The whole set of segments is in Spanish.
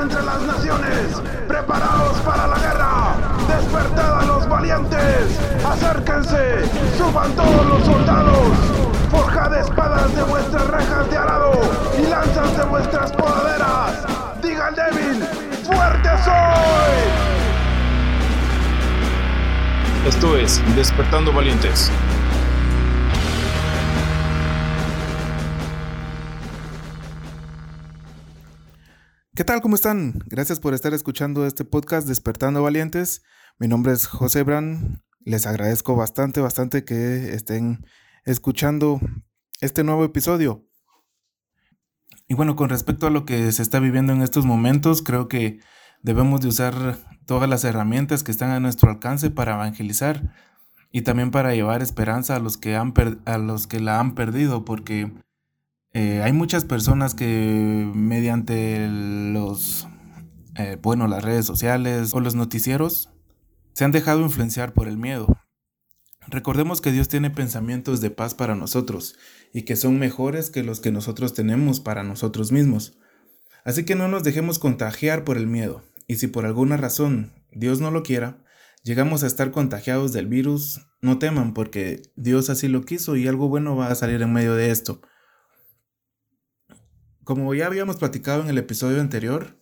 entre las naciones. Preparaos para la guerra. Despertad a los valientes. Acérquense. Suban todos los soldados. Forjad espadas de vuestras rejas de arado y lanzas de vuestras podaderas. Diga al débil, fuerte soy. Esto es Despertando Valientes. ¿Qué tal? ¿Cómo están? Gracias por estar escuchando este podcast Despertando Valientes. Mi nombre es José Bran. Les agradezco bastante, bastante que estén escuchando este nuevo episodio. Y bueno, con respecto a lo que se está viviendo en estos momentos, creo que debemos de usar todas las herramientas que están a nuestro alcance para evangelizar y también para llevar esperanza a los que, han a los que la han perdido, porque eh, hay muchas personas que mediante los, eh, bueno, las redes sociales o los noticieros se han dejado influenciar por el miedo. Recordemos que Dios tiene pensamientos de paz para nosotros y que son mejores que los que nosotros tenemos para nosotros mismos. Así que no nos dejemos contagiar por el miedo y si por alguna razón Dios no lo quiera, llegamos a estar contagiados del virus, no teman porque Dios así lo quiso y algo bueno va a salir en medio de esto. Como ya habíamos platicado en el episodio anterior,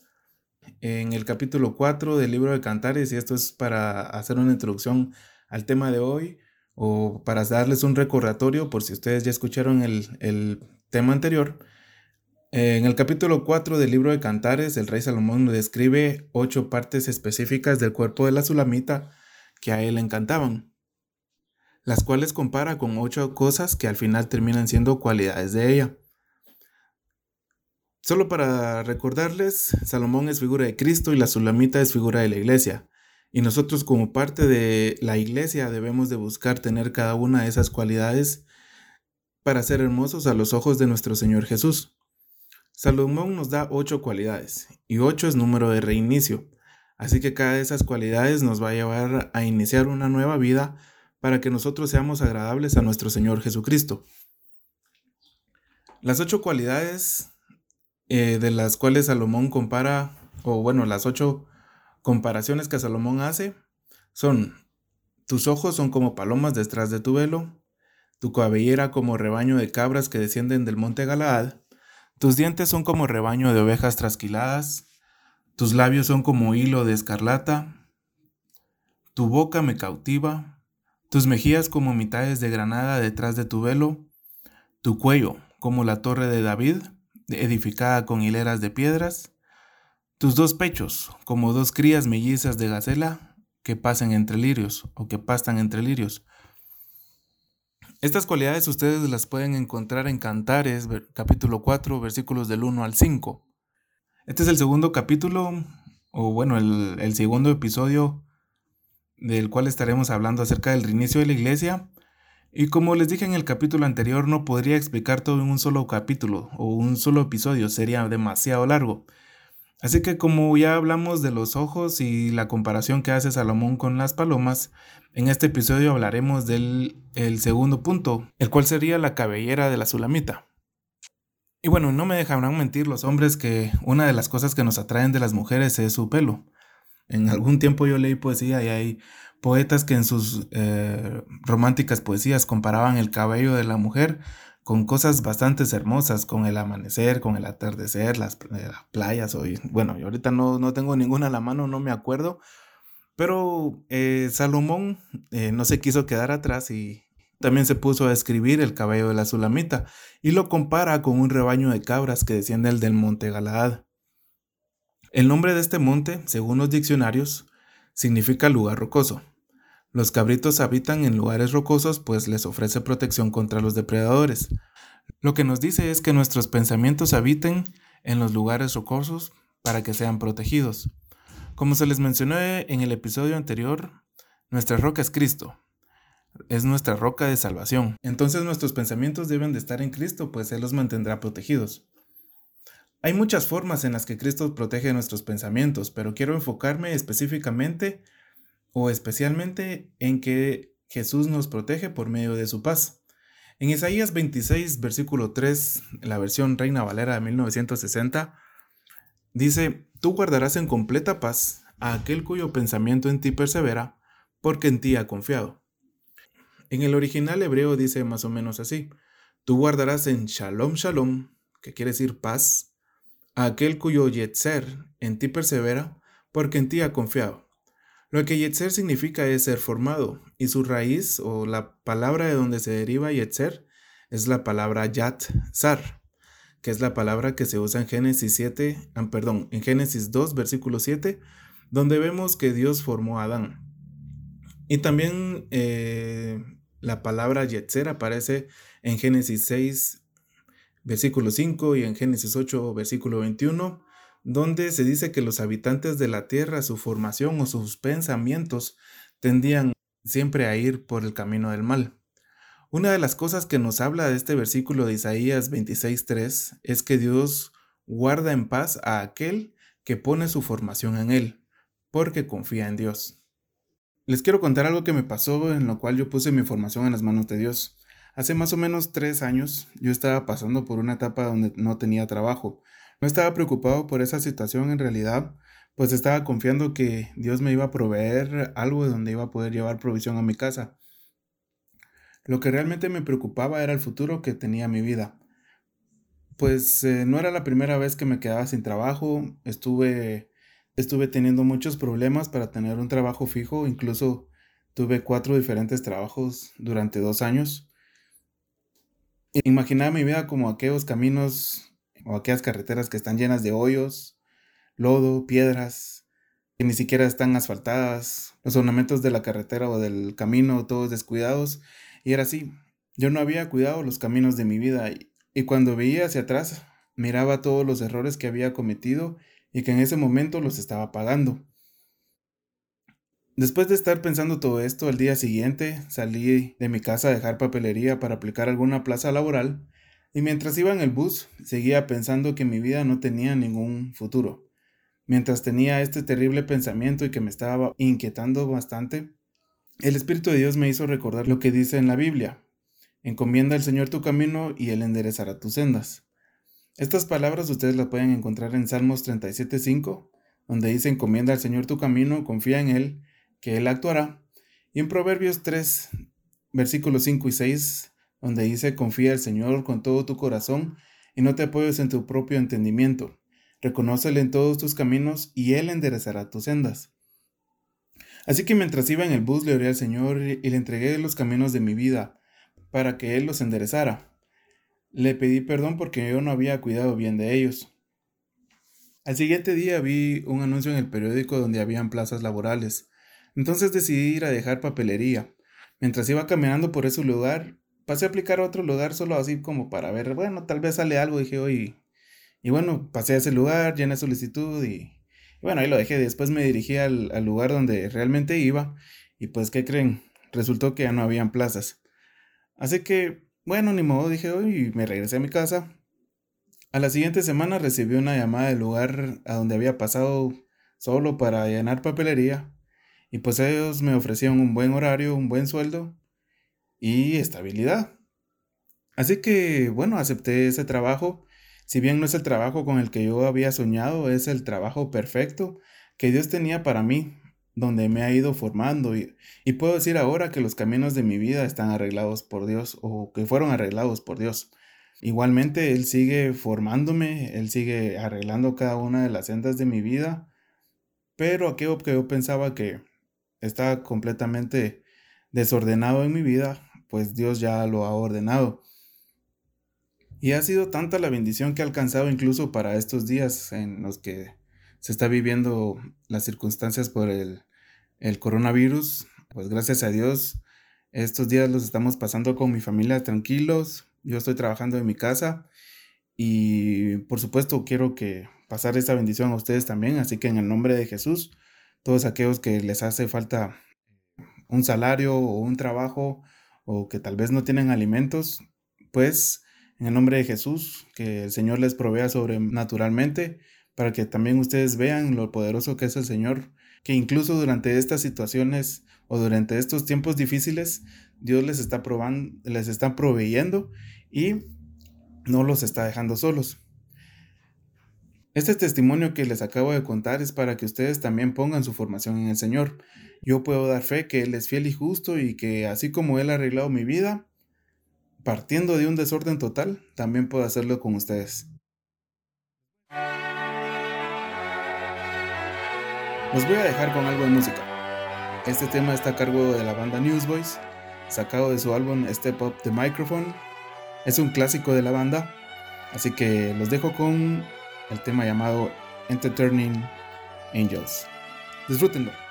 en el capítulo 4 del libro de Cantares, y esto es para hacer una introducción al tema de hoy, o para darles un recordatorio por si ustedes ya escucharon el, tema anterior, en el capítulo 4 del libro de Cantares, el rey Salomón describe ocho partes específicas del cuerpo de la Sulamita que a él le encantaban, las cuales compara con ocho cosas que al final terminan siendo cualidades de ella. Solo para recordarles, Salomón es figura de Cristo y la Sulamita es figura de la iglesia. Y nosotros como parte de la iglesia debemos de buscar tener cada una de esas cualidades para ser hermosos a los ojos de nuestro Señor Jesús. Salomón nos da ocho cualidades y ocho es número de reinicio. Así que cada de esas cualidades nos va a llevar a iniciar una nueva vida para que nosotros seamos agradables a nuestro Señor Jesucristo. Las ocho cualidades eh, de las cuales Salomón compara, o bueno, las ocho comparaciones que Salomón hace, son, tus ojos son como palomas detrás de tu velo, tu cabellera como rebaño de cabras que descienden del monte Galaad, tus dientes son como rebaño de ovejas trasquiladas, tus labios son como hilo de escarlata, tu boca me cautiva, tus mejillas como mitades de granada detrás de tu velo, tu cuello como la torre de David, edificada con hileras de piedras, tus dos pechos, como dos crías mellizas de gacela que pasen entre lirios o que pastan entre lirios. Estas cualidades ustedes las pueden encontrar en Cantares, capítulo 4, versículos del 1 al 5. Este es el segundo capítulo, o bueno, el, el segundo episodio del cual estaremos hablando acerca del reinicio de la iglesia y como les dije en el capítulo anterior, no podría explicar todo en un solo capítulo o un solo episodio, sería demasiado largo. Así que como ya hablamos de los ojos y la comparación que hace Salomón con las palomas, en este episodio hablaremos del el segundo punto, el cual sería la cabellera de la sulamita. Y bueno, no me dejarán mentir los hombres que una de las cosas que nos atraen de las mujeres es su pelo. En algún tiempo yo leí poesía y hay poetas que en sus eh, románticas poesías comparaban el cabello de la mujer con cosas bastante hermosas, con el amanecer, con el atardecer, las, eh, playas. Hoy, bueno, yo ahorita no, no, tengo ninguna a la mano, no me acuerdo, pero eh, Salomón no se quiso quedar atrás y también se puso a escribir el cabello de la Sulamita y lo compara con un rebaño de cabras que desciende del monte Galaad. El nombre de este monte, según los diccionarios, significa lugar rocoso. Los cabritos habitan en lugares rocosos pues les ofrece protección contra los depredadores. Lo que nos dice es que nuestros pensamientos habiten en los lugares rocosos para que sean protegidos. Como se les mencionó en el episodio anterior, nuestra roca es Cristo. Es nuestra roca de salvación. Entonces nuestros pensamientos deben de estar en Cristo, pues Él los mantendrá protegidos. Hay muchas formas en las que Cristo protege nuestros pensamientos, pero quiero enfocarme específicamente o especialmente en que Jesús nos protege por medio de su paz. En Isaías 26, versículo 3, la versión Reina Valera de 1960, dice, tú guardarás en completa paz a aquel cuyo pensamiento en ti persevera, porque en ti ha confiado. En el original hebreo dice más o menos así, tú guardarás en shalom shalom, que quiere decir paz, a aquel cuyo yetzer en ti persevera, porque en ti ha confiado. Lo que yetzer significa es ser formado, y su raíz o la palabra de donde se deriva yetzer es la palabra yat zar, que es la palabra que se usa en Génesis 7, ah, perdón, en Génesis 2, versículo 7, donde vemos que Dios formó a Adán. Y también eh, la palabra Yetzer aparece en Génesis 6, versículo 5 y en Génesis 8, versículo 21, donde se dice que los habitantes de la tierra, su formación o sus pensamientos tendían siempre a ir por el camino del mal. Una de las cosas que nos habla de este versículo de Isaías 26.3 es que Dios guarda en paz a aquel que pone su formación en él, porque confía en Dios. Les quiero contar algo que me pasó en lo cual yo puse mi formación en las manos de Dios. Hace más o menos tres años yo estaba pasando por una etapa donde no tenía trabajo. No estaba preocupado por esa situación en realidad, pues estaba confiando que Dios me iba a proveer algo de donde iba a poder llevar provisión a mi casa. Lo que realmente me preocupaba era el futuro que tenía mi vida. Pues eh, no era la primera vez que me quedaba sin trabajo, estuve, estuve teniendo muchos problemas para tener un trabajo fijo, incluso tuve cuatro diferentes trabajos durante dos años. Imaginaba mi vida como aquellos caminos o aquellas carreteras que están llenas de hoyos, lodo, piedras, que ni siquiera están asfaltadas, los ornamentos de la carretera o del camino todos descuidados y era así. Yo no había cuidado los caminos de mi vida y, cuando veía hacia atrás, miraba todos los errores que había cometido y que en ese momento los estaba pagando. Después de estar pensando todo esto, al día siguiente salí de mi casa a dejar papelería para aplicar alguna plaza laboral y mientras iba en el bus seguía pensando que mi vida no tenía ningún futuro. Mientras tenía este terrible pensamiento y que me estaba inquietando bastante, el Espíritu de Dios me hizo recordar lo que dice en la Biblia. Encomienda al Señor tu camino y Él enderezará tus sendas. Estas palabras ustedes las pueden encontrar en Salmos 37.5, donde dice encomienda al Señor tu camino, confía en Él, que Él actuará. Y en Proverbios 3, versículos 5 y 6, donde dice confía al Señor con todo tu corazón y no te apoyes en tu propio entendimiento. Reconócele en todos tus caminos y Él enderezará tus sendas. Así que mientras iba en el bus le oré al Señor y le entregué los caminos de mi vida para que Él los enderezara. Le pedí perdón porque yo no había cuidado bien de ellos. Al siguiente día vi un anuncio en el periódico donde habían plazas laborales. Entonces decidí ir a dejar papelería. Mientras iba caminando por ese lugar, pasé a aplicar a otro lugar solo así como para ver, bueno, tal vez sale algo, dije, hoy. Y bueno, pasé a ese lugar, llené solicitud y bueno, ahí lo dejé. Después me dirigí al, lugar donde realmente iba. Y pues, ¿qué creen? Resultó que ya no habían plazas. Así que, bueno, ni modo, dije hoy y me regresé a mi casa. A la siguiente semana recibí una llamada del lugar a donde había pasado solo para llenar papelería. Y pues ellos me ofrecían un buen horario, un buen sueldo y estabilidad. Así que, bueno, acepté ese trabajo si bien no es el trabajo con el que yo había soñado, es el trabajo perfecto que Dios tenía para mí, donde me ha ido formando y, puedo decir ahora que los caminos de mi vida están arreglados por Dios o que fueron arreglados por Dios. Igualmente, Él sigue formándome, Él sigue arreglando cada una de las sendas de mi vida, pero aquello que yo pensaba que estaba completamente desordenado en mi vida, pues Dios ya lo ha ordenado. Y ha sido tanta la bendición que ha alcanzado incluso para estos días en los que se está viviendo las circunstancias por el, coronavirus. Pues gracias a Dios, estos días los estamos pasando con mi familia tranquilos. Yo estoy trabajando en mi casa y por supuesto quiero que pasar esta bendición a ustedes también. Así que en el nombre de Jesús, todos aquellos que les hace falta un salario o un trabajo o que tal vez no tienen alimentos, pues en el nombre de Jesús, que el Señor les provea sobrenaturalmente para que también ustedes vean lo poderoso que es el Señor, que incluso durante estas situaciones o durante estos tiempos difíciles, Dios les está probando, les está proveyendo y no los está dejando solos. Este testimonio que les acabo de contar es para que ustedes también pongan su formación en el Señor. Yo puedo dar fe que Él es fiel y justo y que así como Él ha arreglado mi vida, partiendo de un desorden total, también puedo hacerlo con ustedes. Los voy a dejar con algo de música. Este tema está a cargo de la banda Newsboys, sacado de su álbum Step Up the Microphone. Es un clásico de la banda, así que los dejo con el tema llamado Entertaining Angels. Disfrútenlo.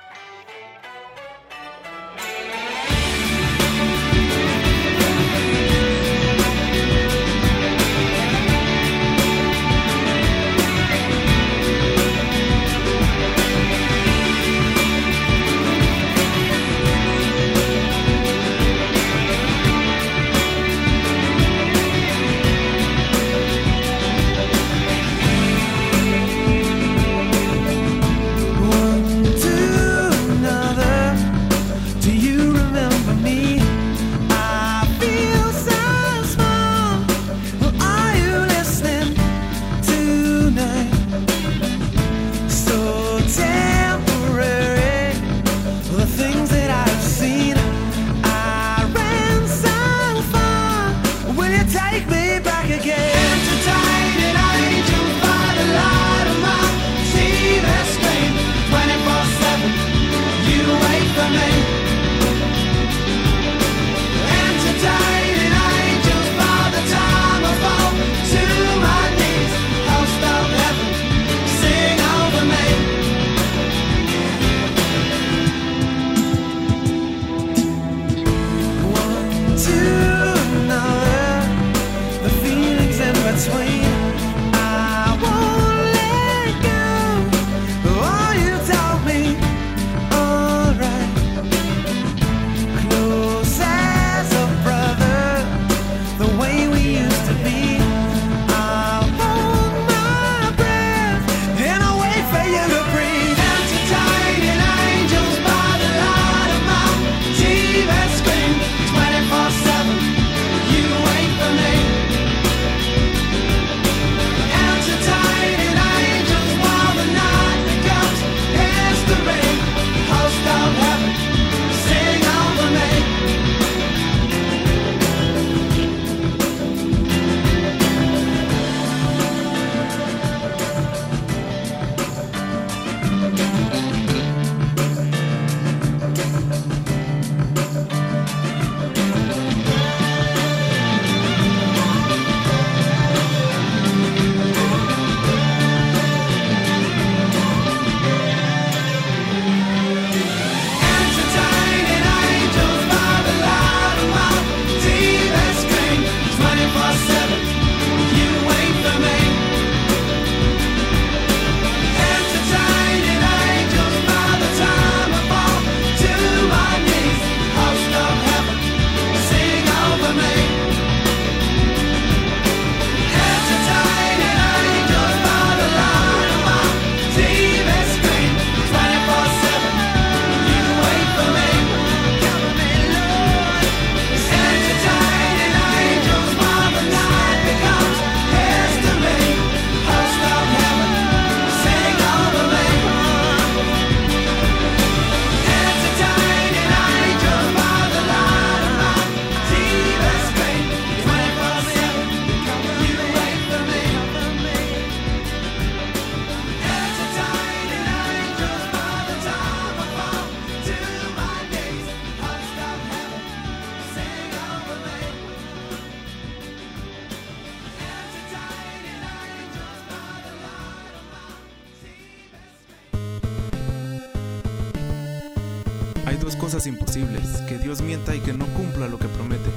Cosas imposibles, que Dios mienta y que no cumpla lo que promete.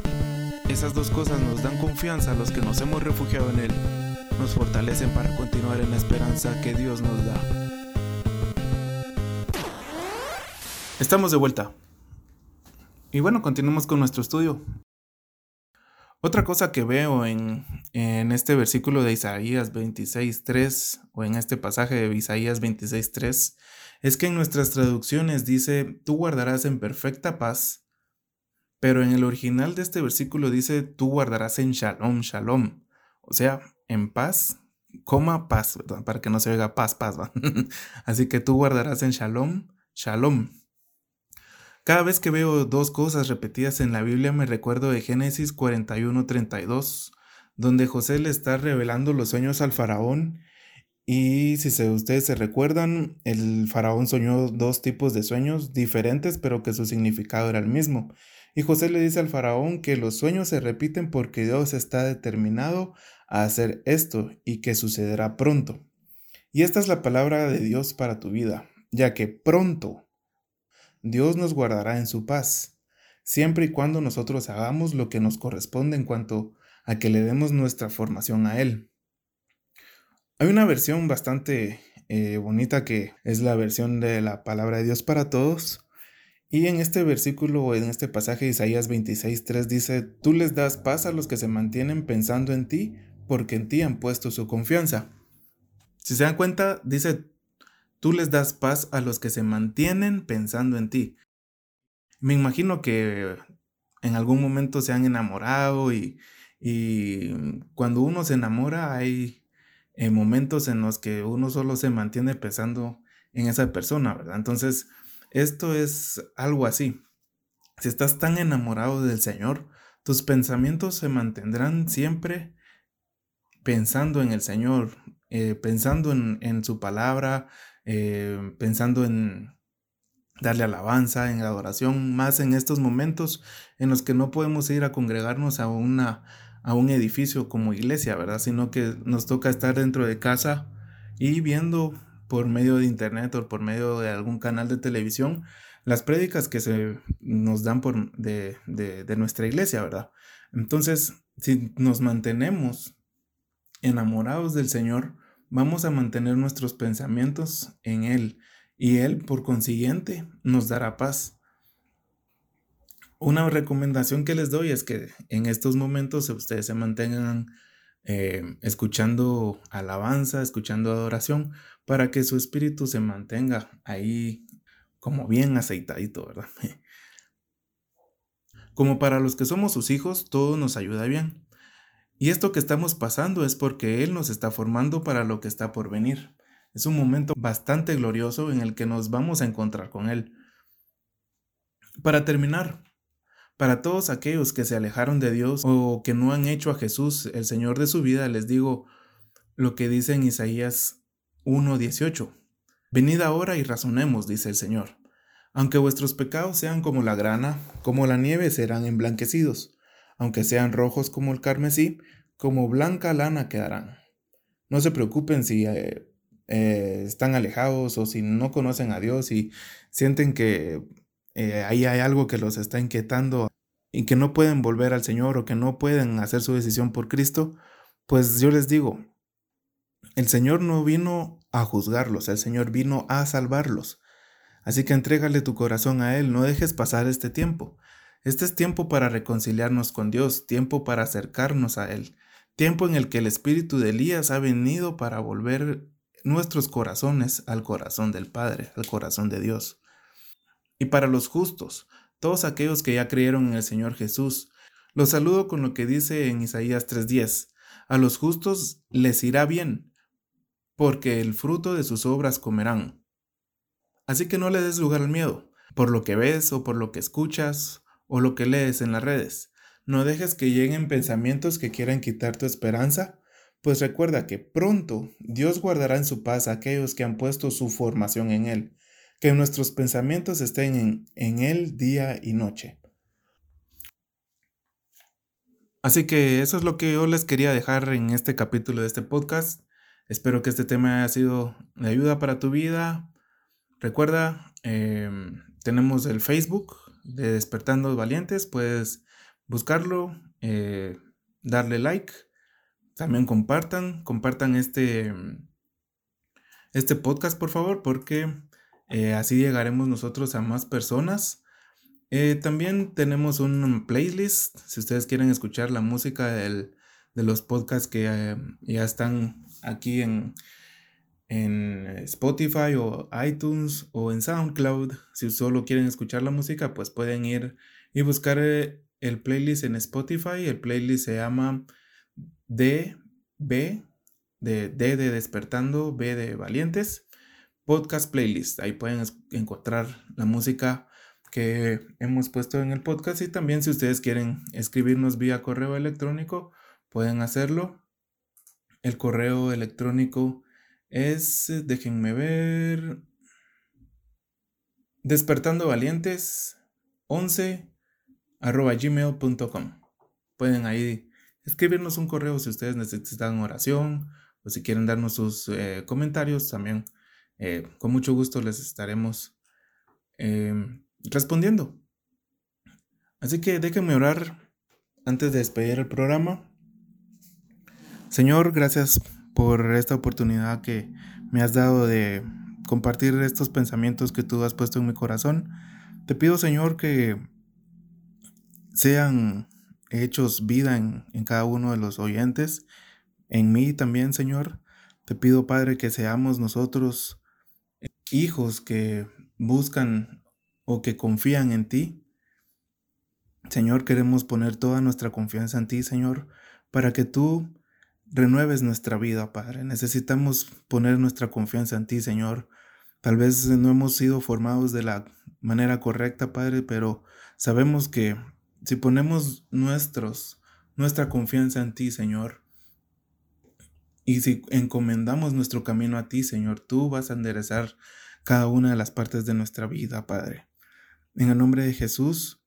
Esas dos cosas nos dan confianza a los que nos hemos refugiado en Él, nos fortalecen para continuar en la esperanza que Dios nos da. Estamos de vuelta. Y bueno, continuamos con nuestro estudio. Otra cosa que veo en, en este versículo de Isaías 26.3 o en este pasaje de Isaías 26.3 es que en nuestras traducciones dice, tú guardarás en perfecta paz, pero en el original de este versículo dice, tú guardarás en shalom, shalom, o sea, en paz coma paz, para que no se oiga paz, paz. Así que tú guardarás en shalom, shalom. Cada vez que veo dos cosas repetidas en la Biblia me recuerdo de Génesis 41:32, donde José le está revelando los sueños al faraón y si ustedes se recuerdan, el faraón soñó dos tipos de sueños diferentes, pero que su significado era el mismo. Y José le dice al faraón que los sueños se repiten porque Dios está determinado a hacer esto y que sucederá pronto. Y esta es la palabra de Dios para tu vida, ya que pronto Dios nos guardará en su paz, siempre y cuando nosotros hagamos lo que nos corresponde en cuanto a que le demos nuestra formación a Él. Hay una versión bastante eh, bonita que es la versión de la palabra de Dios para todos. Y en este versículo, en este pasaje Isaías 26.3 dice, tú les das paz a los que se mantienen pensando en ti, porque en ti han puesto su confianza. Si se dan cuenta, dice, tú les das paz a los que se mantienen pensando en ti. Me imagino que en algún momento se han enamorado y, y cuando uno se enamora hay en momentos en los que uno solo se mantiene pensando en esa persona, ¿verdad? Entonces, esto es algo así. Si estás tan enamorado del Señor, tus pensamientos se mantendrán siempre pensando en el Señor, eh, pensando en, su palabra, eh, pensando en darle alabanza, en adoración, más en estos momentos en los que no podemos ir a congregarnos a una a un edificio como iglesia, ¿verdad? Sino que nos toca estar dentro de casa y viendo por medio de internet o por medio de algún canal de televisión las prédicas que se nos dan por de, de nuestra iglesia, ¿verdad? Entonces, si nos mantenemos enamorados del Señor, vamos a mantener nuestros pensamientos en Él y Él, por consiguiente, nos dará paz. Una recomendación que les doy es que en estos momentos ustedes se mantengan eh, escuchando alabanza, escuchando adoración, para que su espíritu se mantenga ahí como bien aceitadito, ¿verdad? Como para los que somos sus hijos, todo nos ayuda bien. Y esto que estamos pasando es porque Él nos está formando para lo que está por venir. Es un momento bastante glorioso en el que nos vamos a encontrar con Él. Para terminar, para todos aquellos que se alejaron de Dios o que no han hecho a Jesús el Señor de su vida, les digo lo que dice en Isaías 1:18. Venid ahora y razonemos, dice el Señor. Aunque vuestros pecados sean como la grana, como la nieve serán emblanquecidos, aunque sean rojos como el carmesí, como blanca lana quedarán. No se preocupen si eh, eh, están alejados o si no conocen a Dios y sienten que eh, ahí hay algo que los está inquietando y que no pueden volver al Señor o que no pueden hacer su decisión por Cristo, pues yo les digo, el Señor no vino a juzgarlos, el Señor vino a salvarlos. Así que entrégale tu corazón a Él, no dejes pasar este tiempo. Este es tiempo para reconciliarnos con Dios, tiempo para acercarnos a Él, tiempo en el que el espíritu de Elías ha venido para volver nuestros corazones al corazón del Padre, al corazón de Dios y para los justos, todos aquellos que ya creyeron en el Señor Jesús. Los saludo con lo que dice en Isaías 3:10. A los justos les irá bien, porque el fruto de sus obras comerán. Así que no le des lugar al miedo, por lo que ves o por lo que escuchas o lo que lees en las redes. No dejes que lleguen pensamientos que quieran quitar tu esperanza, pues recuerda que pronto Dios guardará en su paz a aquellos que han puesto su formación en Él que nuestros pensamientos estén en, en Él día y noche. Así que eso es lo que yo les quería dejar en este capítulo de este podcast. Espero que este tema haya sido de ayuda para tu vida. Recuerda, em, tenemos el Facebook de Despertando Valientes. Puedes buscarlo, eh, darle like. También compartan, compartan este, este podcast, por favor, porque eh, así llegaremos nosotros a más personas. Eh, también tenemos un playlist. Si ustedes quieren escuchar la música de los podcasts que eh, ya están aquí en, en Spotify o iTunes o en SoundCloud. Si solo quieren escuchar la música, pues pueden ir y buscar el playlist en Spotify. El playlist se llama DB de D de Despertando, B de Valientes, podcast playlist. Ahí pueden encontrar la música que hemos puesto en el podcast y también si ustedes quieren escribirnos vía correo electrónico, pueden hacerlo. El correo electrónico es, déjenme ver, despertando valientes 11 arroba gmail.com. Pueden ahí escribirnos un correo si ustedes necesitan oración o si quieren darnos sus eh, comentarios también. Eh, con mucho gusto les estaremos em, respondiendo. Así que déjenme orar antes de despedir el programa. Señor, gracias por esta oportunidad que me has dado de compartir estos pensamientos que tú has puesto en mi corazón. Te pido, Señor, que sean hechos vida en, en, cada uno de los oyentes, en mí también, Señor. Te pido, Padre, que seamos nosotros hijos que buscan o que confían en ti. Señor, queremos poner toda nuestra confianza en ti, Señor, para que tú renueves nuestra vida, Padre. Necesitamos poner nuestra confianza en ti, Señor. Tal vez no hemos sido formados de la manera correcta, Padre, pero sabemos que si ponemos nuestros, nuestra confianza en ti, Señor, y si encomendamos nuestro camino a ti, Señor, tú vas a enderezar cada una de las partes de nuestra vida, Padre. En el nombre de Jesús,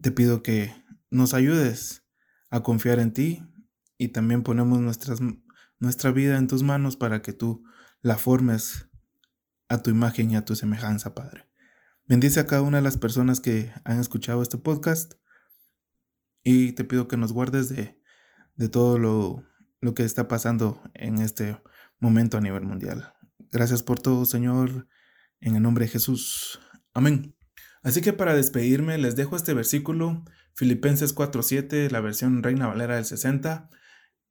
te pido que nos ayudes a confiar en ti y también ponemos nuestra vida en tus manos para que tú la formes a tu imagen y a tu semejanza, Padre. Bendice a cada una de las personas que han escuchado este podcast y te pido que nos guardes de, de todo lo, lo que está pasando en este momento a nivel mundial. Gracias por todo, Señor, en el nombre de Jesús. Amén. Así que para despedirme les dejo este versículo, Filipenses 4:7, la versión Reina Valera del 60,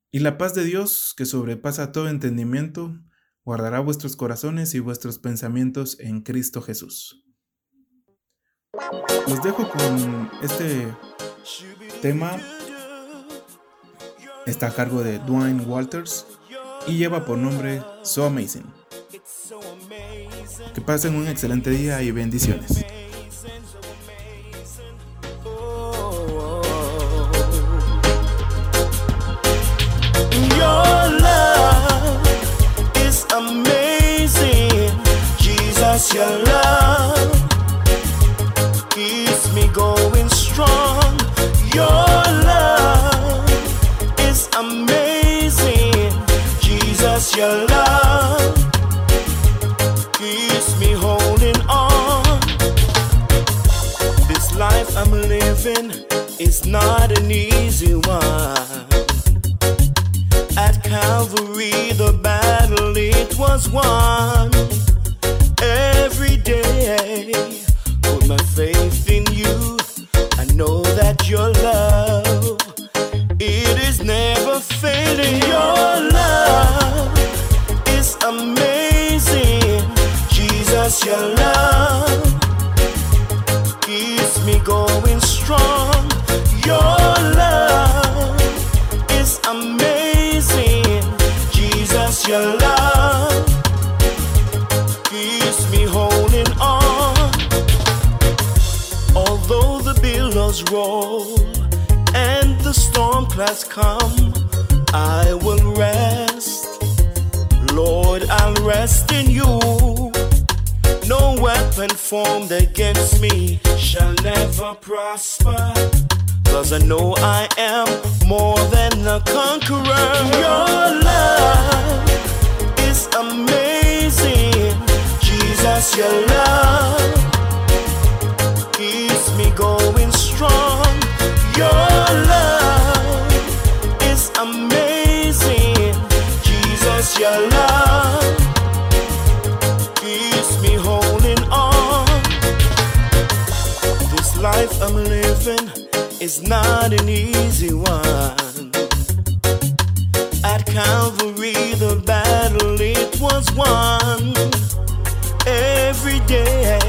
y la paz de Dios, que sobrepasa todo entendimiento, guardará vuestros corazones y vuestros pensamientos en Cristo Jesús. Los dejo con este tema. Está a cargo de Dwayne Walters y lleva por nombre So Amazing. Que pasen un excelente día y bendiciones. Not an easy one. At Calvary, the battle it was won every day. Put my faith in you. I know that your love it is never fading. Roll and the storm clouds come, I will rest. Lord, I'll rest in you. No weapon formed against me shall never prosper. Cause I know I am more than a conqueror. Your love is amazing. Jesus, your love is not an easy one. At Calvary, the battle it was won every day.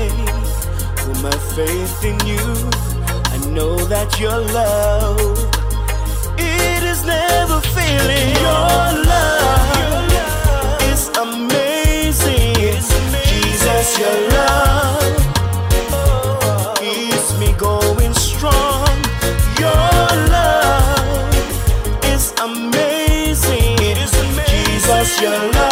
Put my faith in you. I know that your love it is never failing. Your love is amazing. Jesus, your love your love